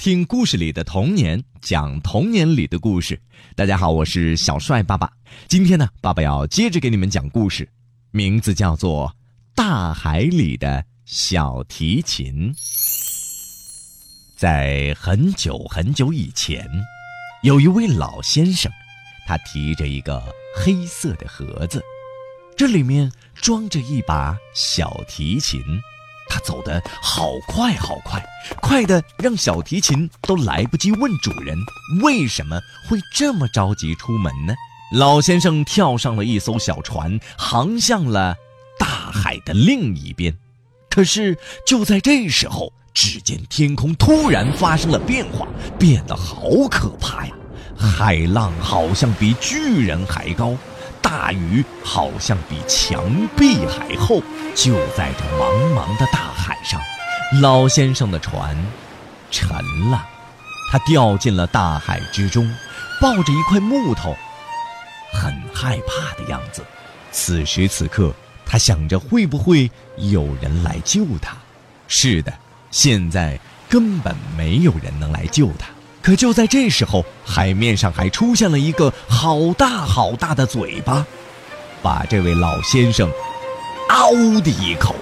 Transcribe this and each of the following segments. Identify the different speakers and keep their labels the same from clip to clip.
Speaker 1: 听故事里的童年，讲童年里的故事。大家好，我是小帅爸爸。今天呢，爸爸要接着给你们讲故事，名字叫做《大海里的小提琴》。在很久很久以前，有一位老先生，他提着一个黑色的盒子，这里面装着一把小提琴。他走得好快好快，快的让小提琴都来不及问主人为什么会这么着急出门呢？老先生跳上了一艘小船，航向了大海的另一边。可是就在这时候，只见天空突然发生了变化，变得好可怕呀！海浪好像比巨人还高。大雨好像比墙壁还厚，就在这茫茫的大海上，老先生的船沉了，他掉进了大海之中，抱着一块木头，很害怕的样子。此时此刻，他想着会不会有人来救他？是的，现在根本没有人能来救他。可就在这时候，海面上还出现了一个好大好大的嘴巴，把这位老先生“嗷”的一口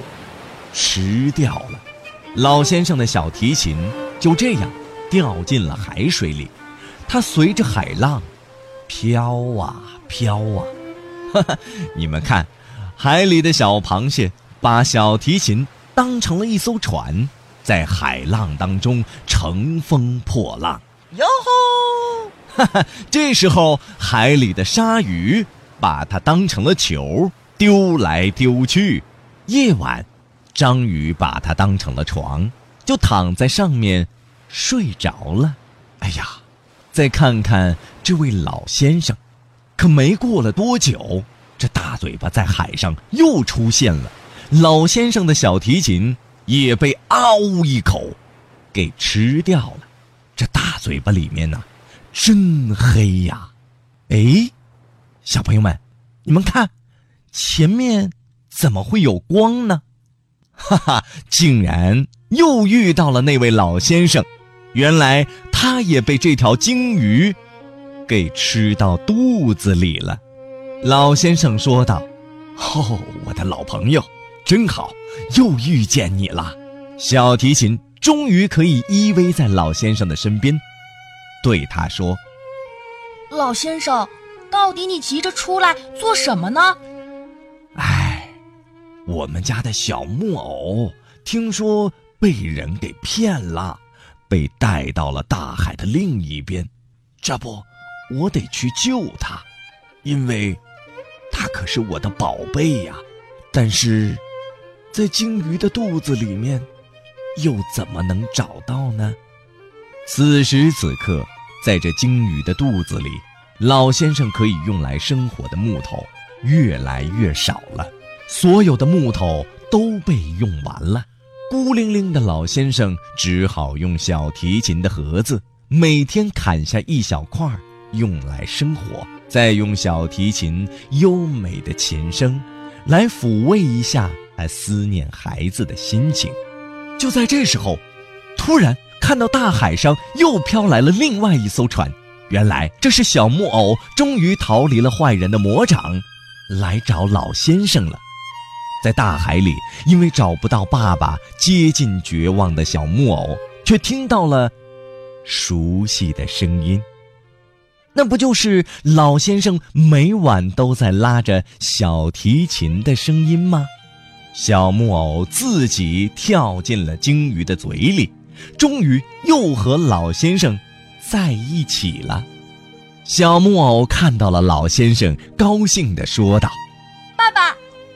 Speaker 1: 吃掉了。老先生的小提琴就这样掉进了海水里，它随着海浪飘啊飘啊。哈哈，你们看，海里的小螃蟹把小提琴当成了一艘船，在海浪当中乘风破浪。哟吼！哈哈，这时候海里的鲨鱼把它当成了球，丢来丢去。夜晚，章鱼把它当成了床，就躺在上面睡着了。哎呀，再看看这位老先生，可没过了多久，这大嘴巴在海上又出现了。老先生的小提琴也被“嗷”一口给吃掉了。这大嘴巴里面呢，真黑呀！哎，小朋友们，你们看，前面怎么会有光呢？哈哈，竟然又遇到了那位老先生。原来他也被这条鲸鱼给吃到肚子里了。老先生说道：“哦，我的老朋友，真好，又遇见你了。”小提琴。终于可以依偎在老先生的身边，对他说：“
Speaker 2: 老先生，到底你急着出来做什么呢？”
Speaker 1: 哎，我们家的小木偶听说被人给骗了，被带到了大海的另一边。这不，我得去救他，因为，他可是我的宝贝呀。但是，在鲸鱼的肚子里面。又怎么能找到呢？此时此刻，在这鲸鱼的肚子里，老先生可以用来生火的木头越来越少了，所有的木头都被用完了。孤零零的老先生只好用小提琴的盒子，每天砍下一小块儿用来生火，再用小提琴优美的琴声，来抚慰一下他思念孩子的心情。就在这时候，突然看到大海上又飘来了另外一艘船。原来这是小木偶终于逃离了坏人的魔掌，来找老先生了。在大海里，因为找不到爸爸，接近绝望的小木偶却听到了熟悉的声音。那不就是老先生每晚都在拉着小提琴的声音吗？小木偶自己跳进了鲸鱼的嘴里，终于又和老先生在一起了。小木偶看到了老先生，高兴地说道：“
Speaker 2: 爸爸，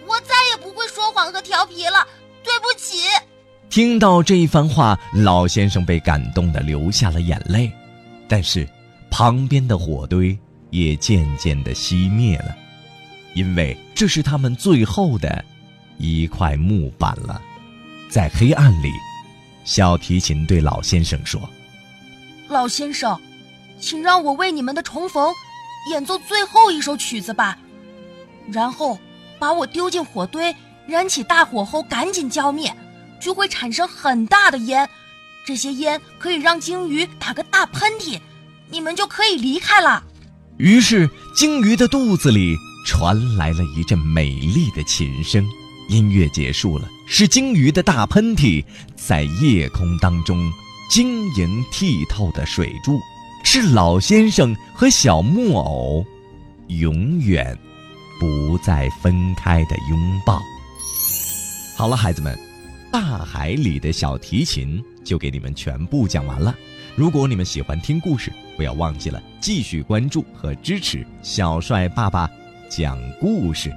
Speaker 2: 我再也不会说谎和调皮了，对不起。”
Speaker 1: 听到这一番话，老先生被感动的流下了眼泪，但是旁边的火堆也渐渐的熄灭了，因为这是他们最后的。一块木板了，在黑暗里，小提琴对老先生说：“
Speaker 2: 老先生，请让我为你们的重逢演奏最后一首曲子吧，然后把我丢进火堆，燃起大火后赶紧浇灭，就会产生很大的烟，这些烟可以让鲸鱼打个大喷嚏，你们就可以离开了。
Speaker 1: 于是，鲸鱼的肚子里传来了一阵美丽的琴声。音乐结束了，是鲸鱼的大喷嚏在夜空当中晶莹剔透的水柱，是老先生和小木偶永远不再分开的拥抱。好了，孩子们，大海里的小提琴就给你们全部讲完了。如果你们喜欢听故事，不要忘记了继续关注和支持小帅爸爸讲故事。